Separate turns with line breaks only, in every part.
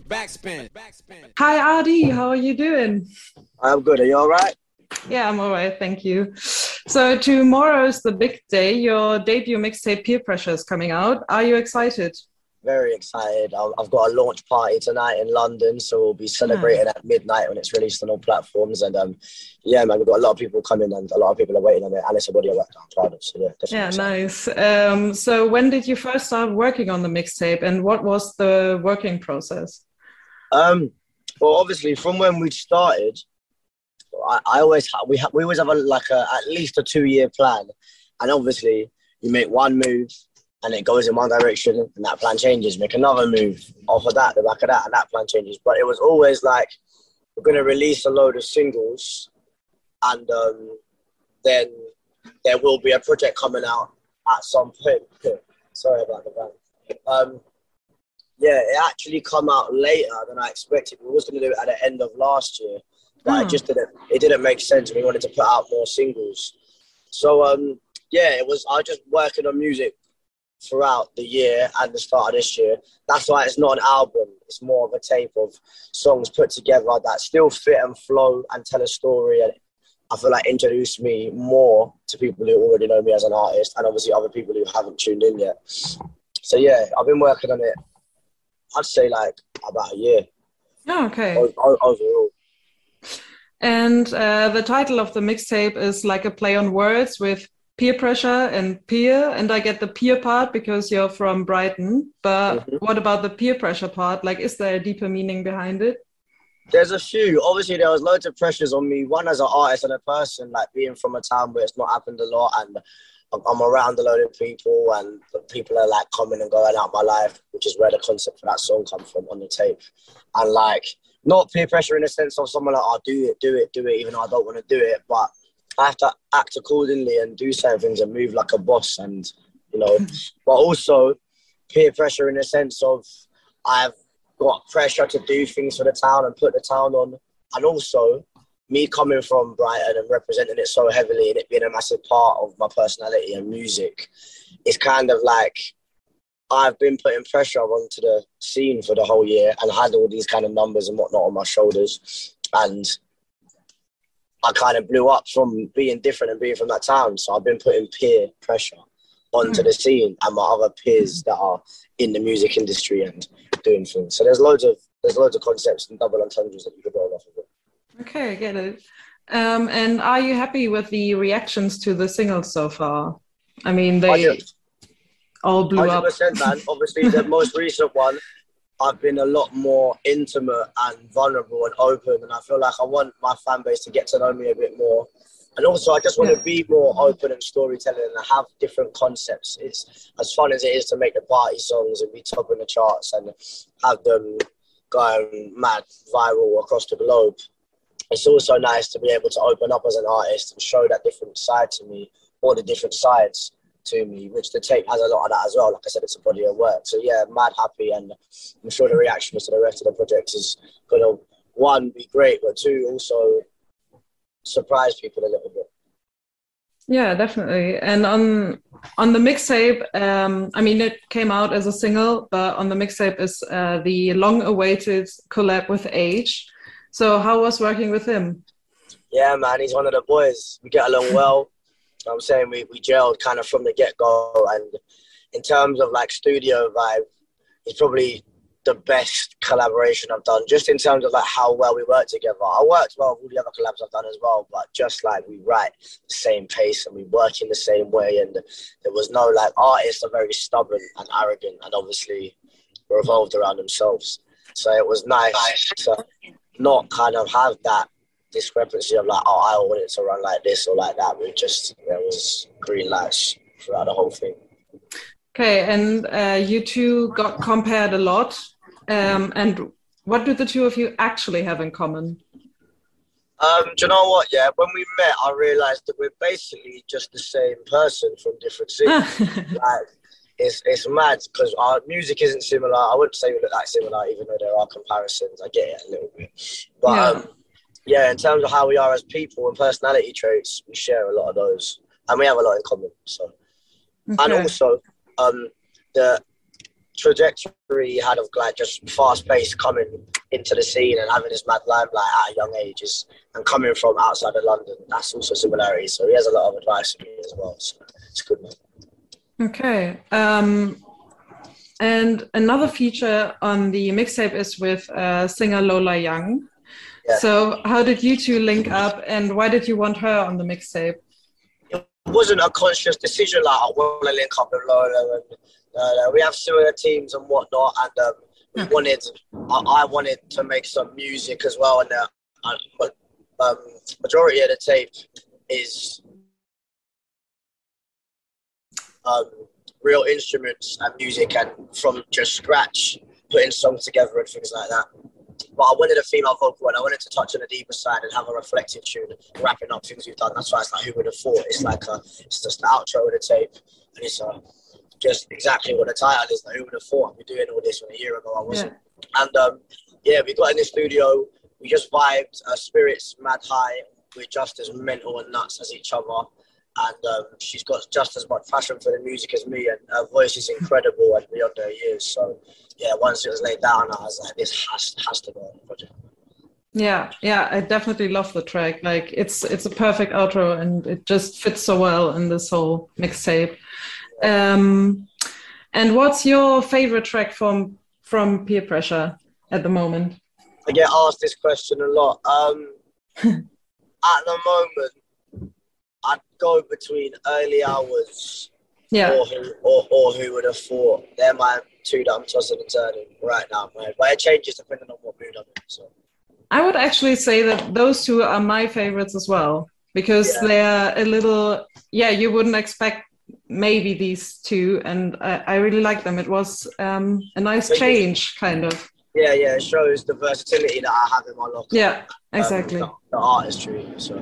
Backspin.
Hi, ArrDee. How are you doing?
I'm good. Are you all right?
Yeah, I'm all right. Thank you. So, tomorrow's the big day. Your debut mixtape, Pier Pressure, is coming out. Are you excited?
Very excited. I've got a launch party tonight in London, so we'll be celebrating at midnight when it's released on all platforms. And um, yeah, man, we've got a lot of people coming and a lot of people are waiting on it. And it's a body of work I'm proud of. So yeah,
yeah, nice. Um, so when did you first start working on the mixtape, and what was the working process?
Um, well, obviously, from when we started, I, I always ha- we ha- we always have a, like a, at least a two year plan, and obviously you make one move and it goes in one direction and that plan changes. Make another move off of that, the back of that, and that plan changes. But it was always like we're gonna release a load of singles, and um, then there will be a project coming out at some point. Sorry about the van. Um, yeah, it actually come out later than I expected. We was going to do it at the end of last year, but mm. it hmm. just didn't. It didn't make sense. We wanted to put out more singles, so um, yeah, it was. I was just working on music throughout the year and the start of this year. That's why it's not an album. It's more of a tape of songs put together that still fit and flow and tell a story. And I feel like introduce me more to people who already know me as an artist, and obviously other people who haven't tuned in yet. So yeah, I've been working on it I'd say like about a year.
Oh, okay.
overall.
And uh, the title of the mixtape is like a play on words with peer pressure and pier. And I get the pier part because you're from Brighton. But mm-hmm. what about the peer pressure part? Like, is there a deeper meaning behind it?
There's a few. Obviously, there was loads of pressures on me. One as an artist and a person, like being from a town where it's not happened a lot, and I'm around a load of people and people are like coming and going out my life, which is where the concept for that song come from on the tape. And like, not peer pressure in the sense of someone like, oh, do it, do it, do it, even though I don't want to do it. But I have to act accordingly and do certain things and move like a boss. And, you know, but also peer pressure in the sense of I've got pressure to do things for the town and put the town on. And also, me coming from Brighton and representing it so heavily and it being a massive part of my personality and music, it's kind of like I've been putting pressure onto the scene for the whole year and had all these kind of numbers and whatnot on my shoulders. And I kind of blew up from being different and being from that town. So I've been putting peer pressure onto the scene and my other peers that are in the music industry and doing things. So there's loads of there's loads of concepts and double entendres that you could roll off of it.
Okay, I get it. Um, and are you happy with the reactions to the singles so far? I mean, they all blew 100%,
up. man. Obviously, the most recent one, I've been a lot more intimate and vulnerable and open, and I feel like I want my fan base to get to know me a bit more. And also, I just want yeah. to be more open and storytelling and have different concepts. It's as fun as it is to make the party songs and be top in the charts and have them going mad viral across the globe it's also nice to be able to open up as an artist and show that different side to me, or the different sides to me, which the tape has a lot of that as well. Like I said, it's a body of work. So yeah, mad happy, and I'm sure the reaction to the rest of the project is gonna one be great, but two also surprise people a little bit.
Yeah, definitely. And on on the mixtape, um, I mean, it came out as a single, but on the mixtape is uh, the long-awaited collab with Aitch. So how was working with him?
Yeah, man, he's one of the boys. We get along well. I'm saying we, we gelled kind of from the get go. And in terms of like studio vibe, it's probably the best collaboration I've done, just in terms of like how well we work together. I worked well with all the other collabs I've done as well, but just like we write the same pace and we work in the same way. And there was no like artists are very stubborn and arrogant and obviously revolved around themselves. So it was nice to not kind of have that discrepancy of like, oh, I want it to run like this or like that. We just there was green lights throughout the whole thing.
Okay, and uh, you two got compared a lot. Um, and what do the two of you actually have in common?
Um, do you know what? Yeah, when we met, I realized that we're basically just the same person from different cities. like, it's it's mad because our music isn't similar. I wouldn't say we look that similar, even though there are comparisons. I get it a little bit, but yeah. Um, yeah, in terms of how we are as people and personality traits, we share a lot of those, and we have a lot in common. So, okay. and also, um, the trajectory he had of like just fast pace coming into the scene and having this mad limelight at a young age is, and coming from outside of London, that's also similarities. So he has a lot of advice for me as well. So it's good. Man.
Okay. Um, and another feature on the mixtape is with uh, singer Lola Young. Yeah. So how did you two link up, and why did you want her on the mixtape?
It wasn't a conscious decision. Like I want to link up with Lola, and uh, we have similar teams and whatnot, and um, we hmm. wanted. I, I, wanted to make some music as well, and uh, um, majority of the tape is um, real instruments and music, and from just scratch, putting songs together and things like that. But I wanted a female vocal and I wanted to touch on the deeper side and have a reflective tune, wrapping up things we've done. That's why it's like, who would have thought? It's like a, it's just the outro of the tape, and it's a just exactly what the title is. Like, who would have thought I'd be doing all this when a year ago I wasn't? Yeah. And um, yeah, we got in the studio. We just vibed. Our spirits mad high. We're just as mental and nuts as each other. And um, she's got just as much passion for the music as me, and her voice is incredible and beyond her years. So yeah, once it was laid down, I was like, this has has to go on the project.
Yeah, yeah, I definitely love the track. Like it's it's a perfect outro and it just fits so well in this whole mixtape. Um, and what's your favorite track from from Pier Pressure at the moment?
I get asked this question a lot. Um, at the moment, I'd go between early hours.
Yeah.
Or who, or, or who would have thought? They're my two that I'm tossing and turning right now, man. But it changes depending on what mood I'm in. So.
I would actually say that those two are my favorites as well because yeah. they're a little yeah you wouldn't expect maybe these two, and I, I really like them. It was um, a nice change, kind of.
Yeah, yeah, it shows the versatility that I have in my look.
Yeah, exactly.
Um, the, the, artistry. So.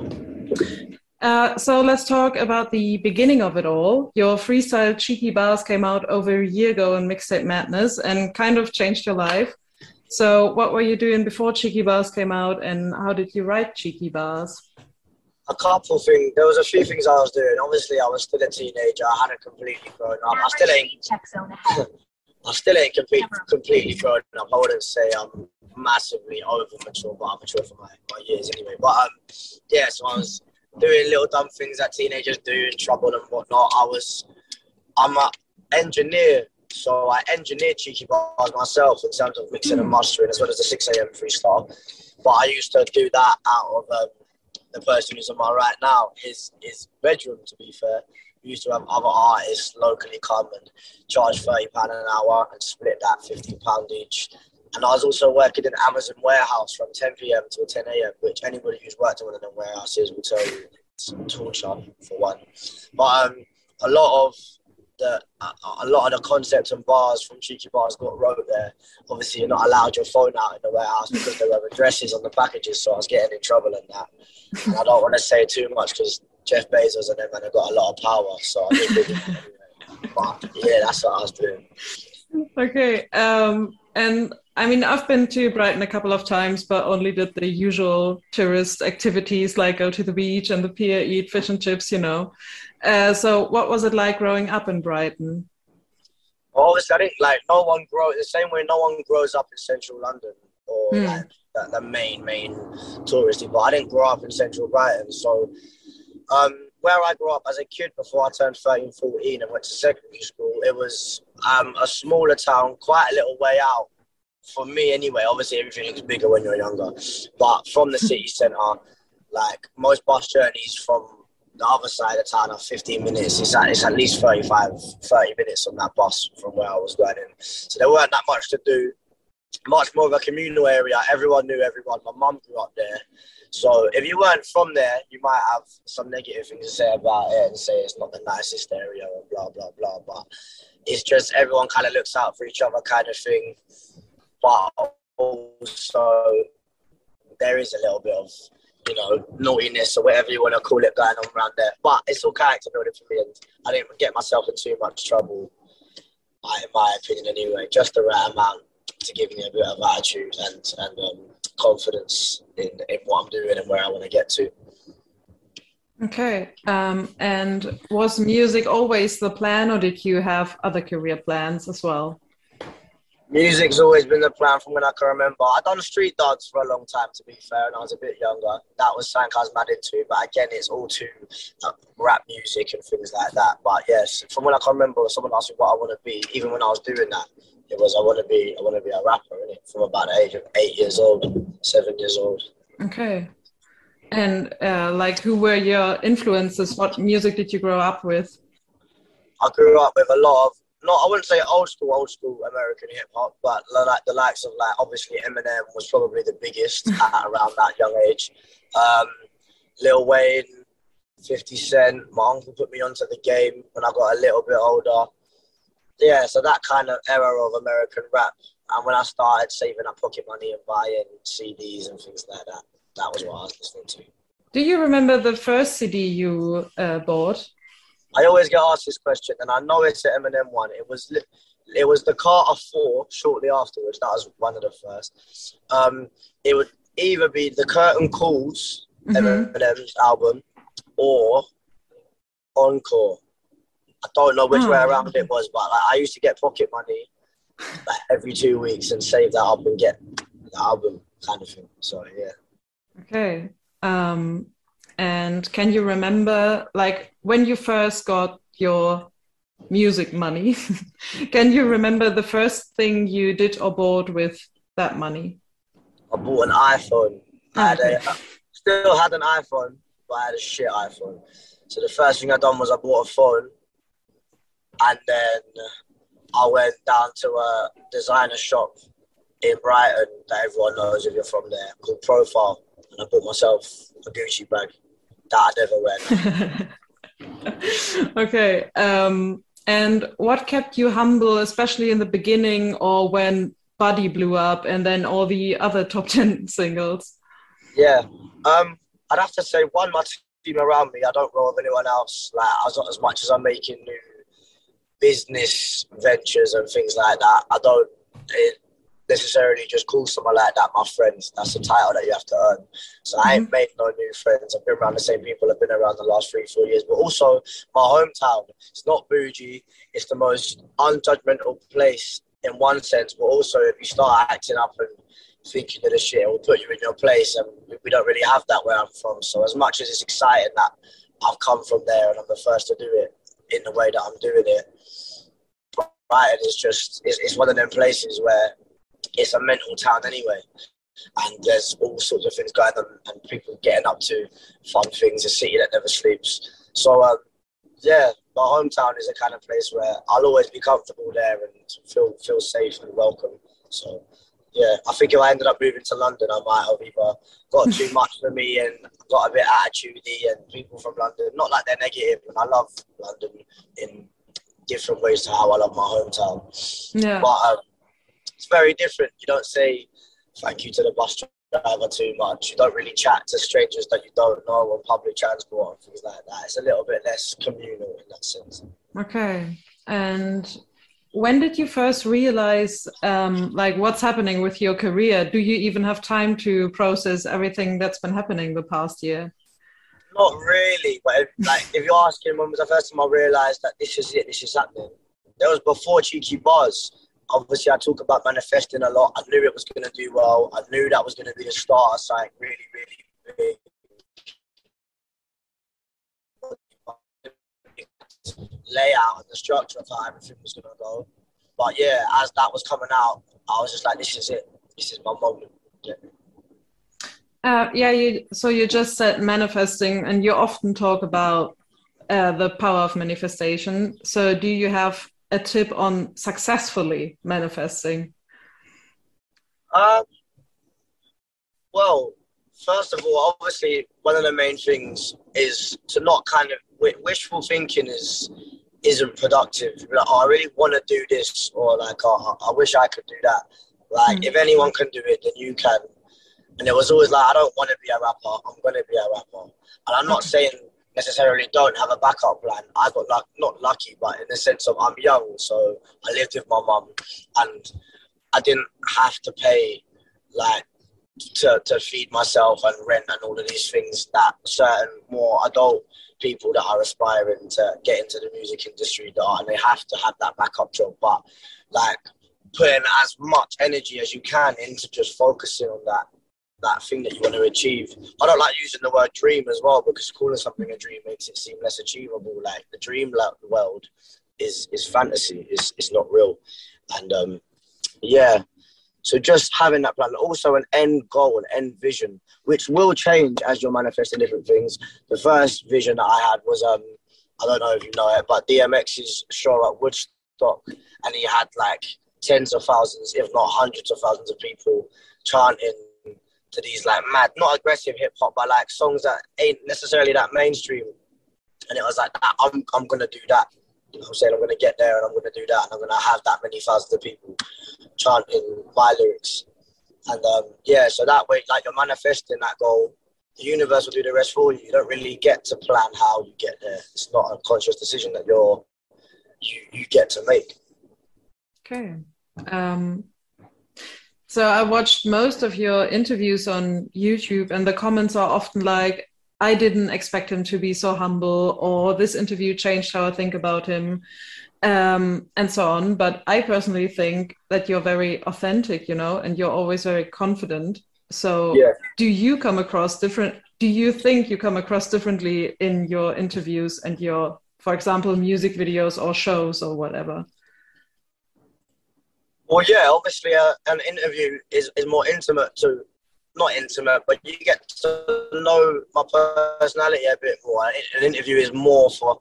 Uh, so let's talk about the beginning of it all. Your freestyle Cheeky Bars came out over a year ago in Mixtape Madness and kind of changed your life. So, what were you doing before Cheeky Bars came out, and how did you write Cheeky Bars?
a couple things. There was a few things I was doing. Obviously, I was still a teenager. I hadn't completely grown up. I still ain't. I still ain't completely completely grown up. I wouldn't say I'm massively over mature, but I'm mature for my, my years anyway. But um, yeah, so I was doing little dumb things that teenagers do in trouble and whatnot. I was, I'm an engineer, so I engineered cheeky bars myself in terms of mixing and mastering as well as the 6 a.m. freestyle. But I used to do that out of um, the person who's on my right now, his his bedroom. To be fair, we used to have other artists locally come and charge thirty pound an hour and split that fifteen pound each. And I was also working in Amazon warehouse from 10 p.m. till 10 a.m., which anybody who's worked in one of the warehouses will tell you it's torture for one. But um, a lot of the a lot of the concepts and bars from Cheeky Bars got wrote there. Obviously, you're not allowed your phone out in the warehouse because there were addresses on the packages, so I was getting in trouble in that. And I don't want to say too much because Jeff Bezos and them man have got a lot of power, so I didn't really. but yeah, that's what I was doing.
Okay, um, and I mean, I've been to Brighton a couple of times, but only did the usual tourist activities like go to the beach and the pier, eat fish and chips, you know. Uh, so, what was it like growing up in Brighton?
obviously, I think like no one grows the same way. No one grows up in central London or mm. like the, the, main main touristy. But I didn't grow up in central Brighton, so um, where I grew up as a kid before I turned 13, 14 and went to secondary school, it was um, a smaller town, quite a little way out for me anyway. Obviously, everything looks bigger when you're younger, but from the city centre, like most bus journeys from the other side of town are 15 minutes. It's at, it's at least 35, 30 minutes on that bus from where I was going in. So there weren't that much to do. Much more of a communal area. Everyone knew everyone. My mum grew up there. So if you weren't from there, you might have some negative things to say about it and say it's not the nicest area and blah, blah, blah. But it's just everyone kind of looks out for each other kind of thing. But also, there is a little bit of you know, naughtiness or whatever you want to call it going on around there. But it's all character building for me, and I didn't get myself in too much trouble, in my opinion, anyway. Just the right amount to give me a bit of attitude and and um, confidence in, in what I'm doing and where I want to get to.
Okay. Um, and was music always the plan, or did you have other career plans as well?
Music's always been the plan from when I can remember. I done street dance for a long time, to be fair, and I was a bit younger. That was something I was mad into, but again, it's all to uh, rap music and things like that. But yes, from when I can remember, someone asked me what I want to be. Even when I was doing that, it was I want to be I want to be a rapper. Innit? From about the age of eight years old, seven years old.
Okay. And uh, like, who were your influences? What music did you grow up with?
I grew up with a lot of not I wouldn't say old school, old school American hip hop, but like the likes of like obviously Eminem was probably the biggest at around that young age. Um, Lil Wayne, Fifty Cent. My uncle put me onto the game when I got a little bit older. Yeah, so that kind of era of American rap. And when I started saving up pocket money and buying CDs and things like that, that was what I was listening to.
Do you remember the first CD you uh, bought?
I always get asked this question, and I know it's an Eminem one. It was it was the Carter Four shortly afterwards. That was one of the first. Um, it would either be the Curtain Calls mm-hmm. Eminem's album or Encore. I don't know which oh. way around it was, but like, I used to get pocket money like, every two weeks and save that up and get the album kind of thing. So yeah.
Okay. Um, and can you remember, like, when you first got your music money, can you remember the first thing you did or bought with that money?
I bought an iPhone. I had a, still had an iPhone, but I had a shit iPhone. So the first thing I done was I bought a phone, and then I went down to a designer shop in Brighton that everyone knows if you're from there called Profile, and I bought myself a Gucci bag that I never
went. okay. Um, and what kept you humble, especially in the beginning or when Body blew up and then all the other top 10 singles?
Yeah. Um, I'd have to say, one, my team around me, I don't know of anyone else. Like, as, as much as I'm making new business ventures and things like that, I don't. It, necessarily just call someone like that my friends. That's the title that you have to earn. So I ain't mm-hmm. made no new friends. I've been around the same people I've been around the last three, four years. But also my hometown. It's not bougie. It's the most unjudgmental place in one sense. But also if you start acting up and thinking of the shit, it will put you in your place. And we don't really have that where I'm from. So as much as it's exciting that I've come from there and I'm the first to do it in the way that I'm doing it. Brighton is just it's, it's one of them places where it's a mental town anyway. And there's all sorts of things going on, and people getting up to fun things. A city that never sleeps. So, um, yeah, my hometown is a kind of place where I'll always be comfortable there and feel feel safe and welcome. So, yeah, I think if I ended up moving to London, I might have either got too much for me and got a bit attitudey, and people from London, not like they're negative, and I love London in different ways to how I love my hometown.
Yeah.
But um, it's very different. You don't say thank you to the bus driver too much. You don't really chat to strangers that you don't know on public transport and things like that. It's a little bit less communal in that sense.
Okay. And when did you first realize um, like what's happening with your career? Do you even have time to process everything that's been happening the past year?
Not really, but if, like if you're asking when was the first time I realized that this is it, this is happening. That was before Cheeky Bars obviously I talk about manifesting a lot. I knew it was going to do well. I knew that was going to be a starter site really, really big. Layout and the structure of how everything was going to go. But yeah, as that was coming out, I was just like, this is it. This is my moment. Yeah.
Uh, yeah, you, so you just said manifesting, and you often talk about uh, the power of manifestation. So, do you have a tip on successfully manifesting?
Um, well, first of all, obviously, one of the main things is to not kind of wishful thinking is isn't productive. Like, oh, I really want to do this, or like, oh, I wish I could do that. Like, mm. if anyone can do it, then you can. And it was always like, I don't want to be a rapper. I'm going to be a rapper. And I'm not saying necessarily don't have a backup plan. I got luck, not lucky, but in the sense of I'm young, so I lived with my mum, and I didn't have to pay like to, to feed myself and rent and all of these things that certain more adult people that are aspiring to get into the music industry do, and they have to have that backup job. But like putting as much energy as you can into just focusing on that that thing that you want to achieve. I don't like using the word dream as well because calling something a dream makes it seem less achievable. Like the dream world is is fantasy, is is not real, and um, yeah. So just having that plan, also an end goal, an end vision, which will change as you're manifesting different things. The first vision that I had was um, I don't know if you know it, but DMX's show at Woodstock, and he had like tens of thousands, if not hundreds of thousands of people chanting to these like mad, not aggressive hip hop, but like songs that ain't necessarily that mainstream. And it was like, I'm, I'm gonna do that. I'm saying? I'm gonna get there and I'm gonna do that and I'm gonna have that many thousands of people chanting my lyrics. And um, yeah, so that way, like you're manifesting that goal, the universe will do the rest for you. You don't really get to plan how you get there. It's not a conscious decision that you're you you get to make.
Okay. Um, so I watched most of your interviews on YouTube, and the comments are often like, I didn't expect him to be so humble, or this interview changed how I think about him, um, and so on. But I personally think that you're very authentic, you know, and you're always very confident. So, yeah. do you come across different? Do you think you come across differently in your interviews and your, for example, music videos or shows or whatever?
Well, yeah, obviously, uh, an interview is, is more intimate to, not intimate, but you get to know my personality a bit more. An interview is more for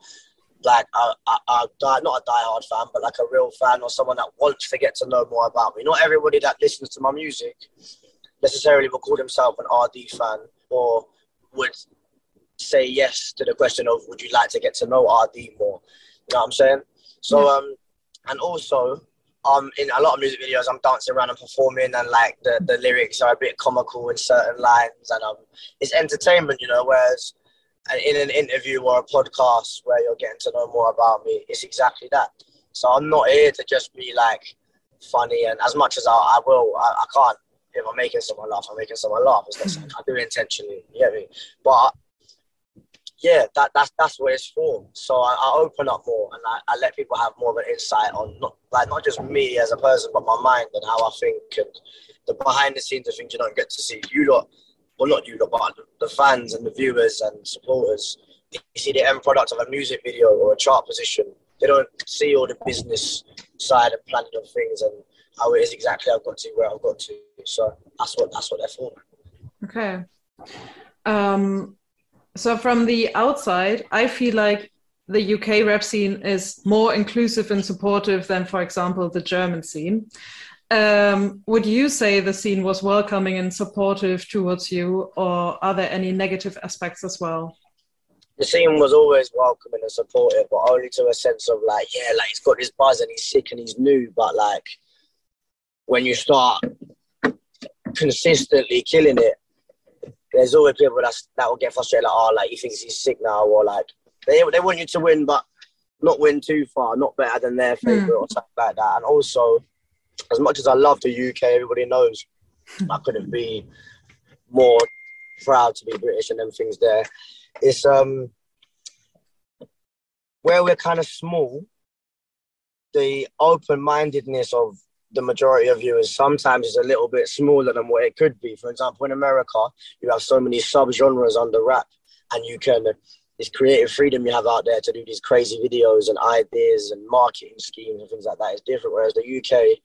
like a, a, a not a die-hard fan, but like a real fan or someone that wants to get to know more about me. Not everybody that listens to my music necessarily will call themselves an ArrDee fan or would say yes to the question of would you like to get to know ArrDee more? You know what I'm saying? So, um, and also um, in a lot of music videos, I'm dancing around and performing, and like the, the lyrics are a bit comical in certain lines, and um, it's entertainment, you know. Whereas in an interview or a podcast where you're getting to know more about me, it's exactly that. So I'm not here to just be like funny, and as much as I, I will, I, I can't. If I'm making someone laugh, I'm making someone laugh. It's I do intentionally. You get me? But yeah, that, that's that's what it's for. So I, I open up more and I, I, let people have more of an insight on not like not just me as a person, but my mind and how I think and the behind the scenes of things you don't get to see. You lot, well not you lot, but the fans and the viewers and supporters. You see the end product of a music video or a chart position. They don't see all the business side and planning of things and how it is exactly I've got to where I've got to. So that's what that's what they're for.
Okay. Um, so from the outside, I feel like the UK rap scene is more inclusive and supportive than, for example, the German scene. Um, would you say the scene was welcoming and supportive towards you, or are there any negative aspects as well?
The scene was always welcoming and supportive, but only to a sense of like, yeah, like he's got this buzz and he's sick and he's new, but like when you start consistently killing it, there's always people that that will get frustrated, like, oh, like he thinks he's sick now, or like they they want you to win, but not win too far, not better than their favorite mm. or something like that. And also, as much as I love the UK, everybody knows I couldn't be more proud to be British and them things there. It's um where we're kind of small, the open mindedness of the majority of viewers sometimes is a little bit smaller than what it could be. For example, in America, you have so many sub-genres under rap, and you can this creative freedom you have out there to do these crazy videos and ideas and marketing schemes and things like that is different. Whereas the UK,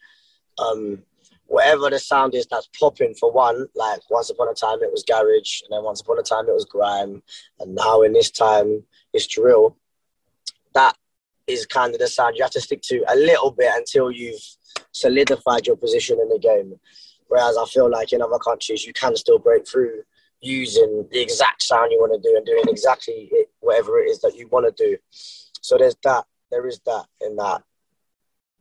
um, whatever the sound is that's popping for one, like once upon a time it was garage, and then once upon a time it was grime, and now in this time it's drill. That is kind of the sound you have to stick to a little bit until you've solidified your position in the game. Whereas I feel like in other countries, you can still break through using the exact sound you want to do and doing exactly it, whatever it is that you want to do. So there's that. There is that in that.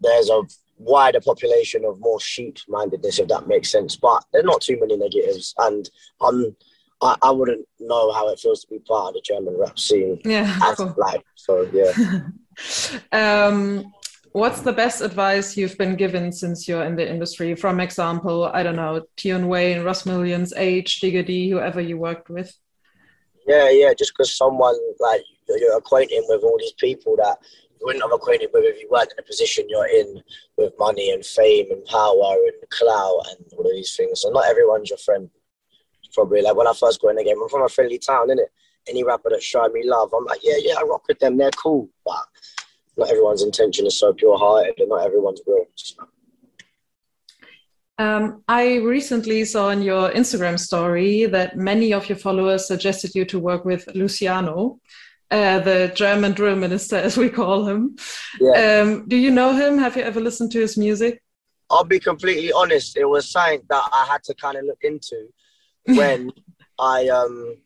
There's a wider population of more sheep-mindedness, if that makes sense. But there's not too many negatives, and I'm. I, I wouldn't know how it feels to be part of the German rap scene.
Yeah, cool.
like so. Yeah.
um, what's the best advice you've been given since you're in the industry? From example, I don't know, Tion Wayne, Russ Millions, Aitch, Digga D, whoever you worked with.
Yeah, yeah. Just because someone like you're acquainted with all these people that you wouldn't have acquainted with if you weren't in the position you're in with money and fame and power and clout and all of these things. So not everyone's your friend. Probably like when I first got in the game, I'm from a friendly town, innit? Any rapper that showed me love, I'm like, yeah, yeah, I rock with them. They're cool, but not everyone's intention is so pure hearted, and not everyone's real. So.
Um, I recently saw in your Instagram story that many of your followers suggested you to work with Luciano, uh, the German drill minister, as we call him. Yeah. Um, do you know him? Have you ever listened to his music?
I'll be completely honest. It was something that I had to kind of look into when I um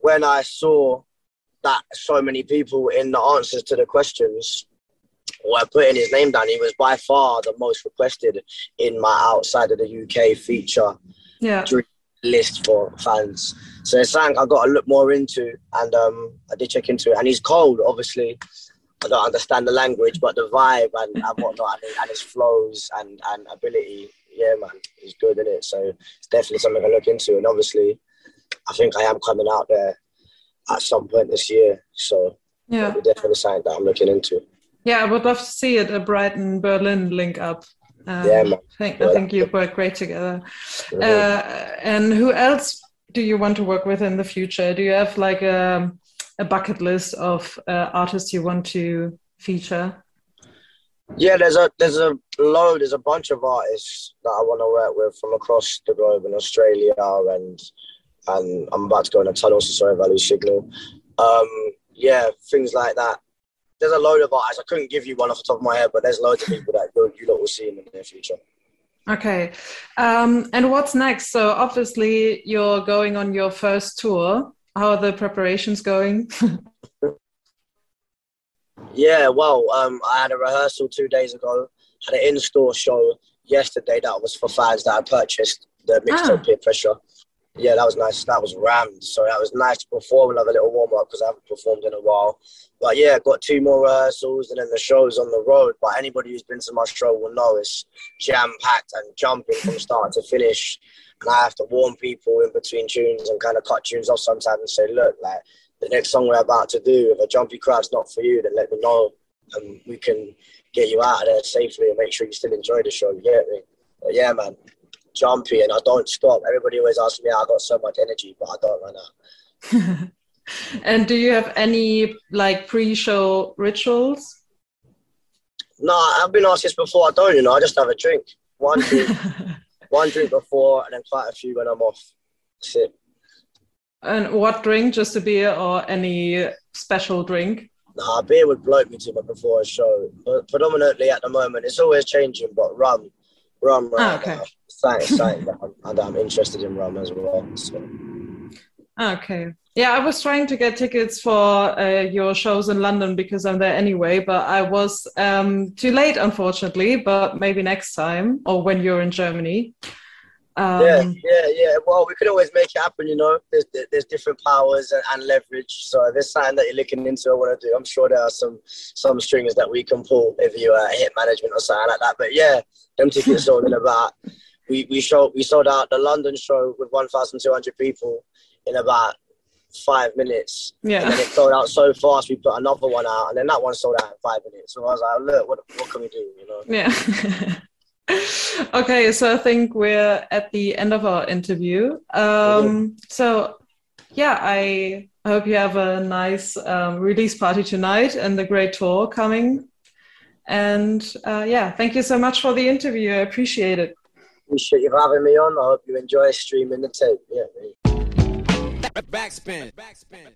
when I saw that so many people in the answers to the questions were putting his name down. He was by far the most requested in my outside of the UK feature
yeah.
list for fans. So it's something I got to look more into, and um, I did check into it. And he's cold, obviously. I don't understand the language, but the vibe and, and whatnot, and, and his flows and, and ability, yeah, man, he's good in it. So it's definitely something I look into. And obviously, I think I am coming out there at some point this year. So
yeah,
definitely something that I'm looking into.
Yeah, I would love to see it. A Brighton Berlin link up.
Um, yeah, man.
I think I think you work great together. Mm-hmm. Uh, and who else do you want to work with in the future? Do you have like a a bucket list of uh, artists you want to feature?
Yeah, there's a there's a load, there's a bunch of artists that I want to work with from across the globe in Australia and and I'm about to go in a tunnel, so sorry if I lose signal. Um, yeah, things like that. There's a load of artists. I couldn't give you one off the top of my head, but there's loads of people that you, you lot will see in the near future.
Okay. Um, and what's next? So obviously you're going on your first tour. How are the preparations going?
yeah, well, um, I had a rehearsal two days ago. Had an in-store show yesterday that was for fans that I purchased the mixtape ah. Pier Pressure yeah, that was nice. That was rammed. So that was nice to perform and have a little warm up because I haven't performed in a while. But yeah, got two more rehearsals and then the show's on the road. But anybody who's been to my show will know it's jam packed and jumping from start to finish. And I have to warn people in between tunes and kind of cut tunes off sometimes and say, look, like the next song we're about to do, if a jumpy crowd's not for you, then let me know and we can get you out of there safely and make sure you still enjoy the show. You get me? But yeah, man jumpy and I don't stop. Everybody always asks me, I got so much energy, but I don't run out.
and do you have any like pre-show rituals?
No, I've been asked this before. I don't, you know. I just have a drink, one drink, one drink before, and then quite a few when I'm off. That's it.
And what drink? Just a beer or any special drink?
Nah, beer would bloat me too much before a show. But predominantly at the moment, it's always changing, but rum, rum, rum.
Oh, okay. Now
something, something that, I'm, that I'm interested in rum as well. So.
Okay. Yeah, I was trying to get tickets for uh, your shows in London because I'm there anyway, but I was um, too late, unfortunately. But maybe next time or when you're in Germany.
Um, yeah, yeah, yeah. Well, we could always make it happen, you know. There's there's different powers and, and leverage. So if there's something that you're looking into, I want to do. I'm sure there are some some strings that we can pull if you uh, hit management or something like that. But yeah, them tickets sold in about we we showed we sold out the London show with 1,200 people in about five minutes.
Yeah.
And then it sold out so fast. We put another one out, and then that one sold out in five minutes. So I was like, look, what what can we do? You know?
Yeah. okay, so I think we're at the end of our interview. Um. So yeah, I hope you have a nice um, release party tonight and a great tour coming. And uh, yeah, thank you so much for the interview. I appreciate it
appreciate you having me on. I hope you enjoy streaming the tape. Yeah. Backspin. Backspin.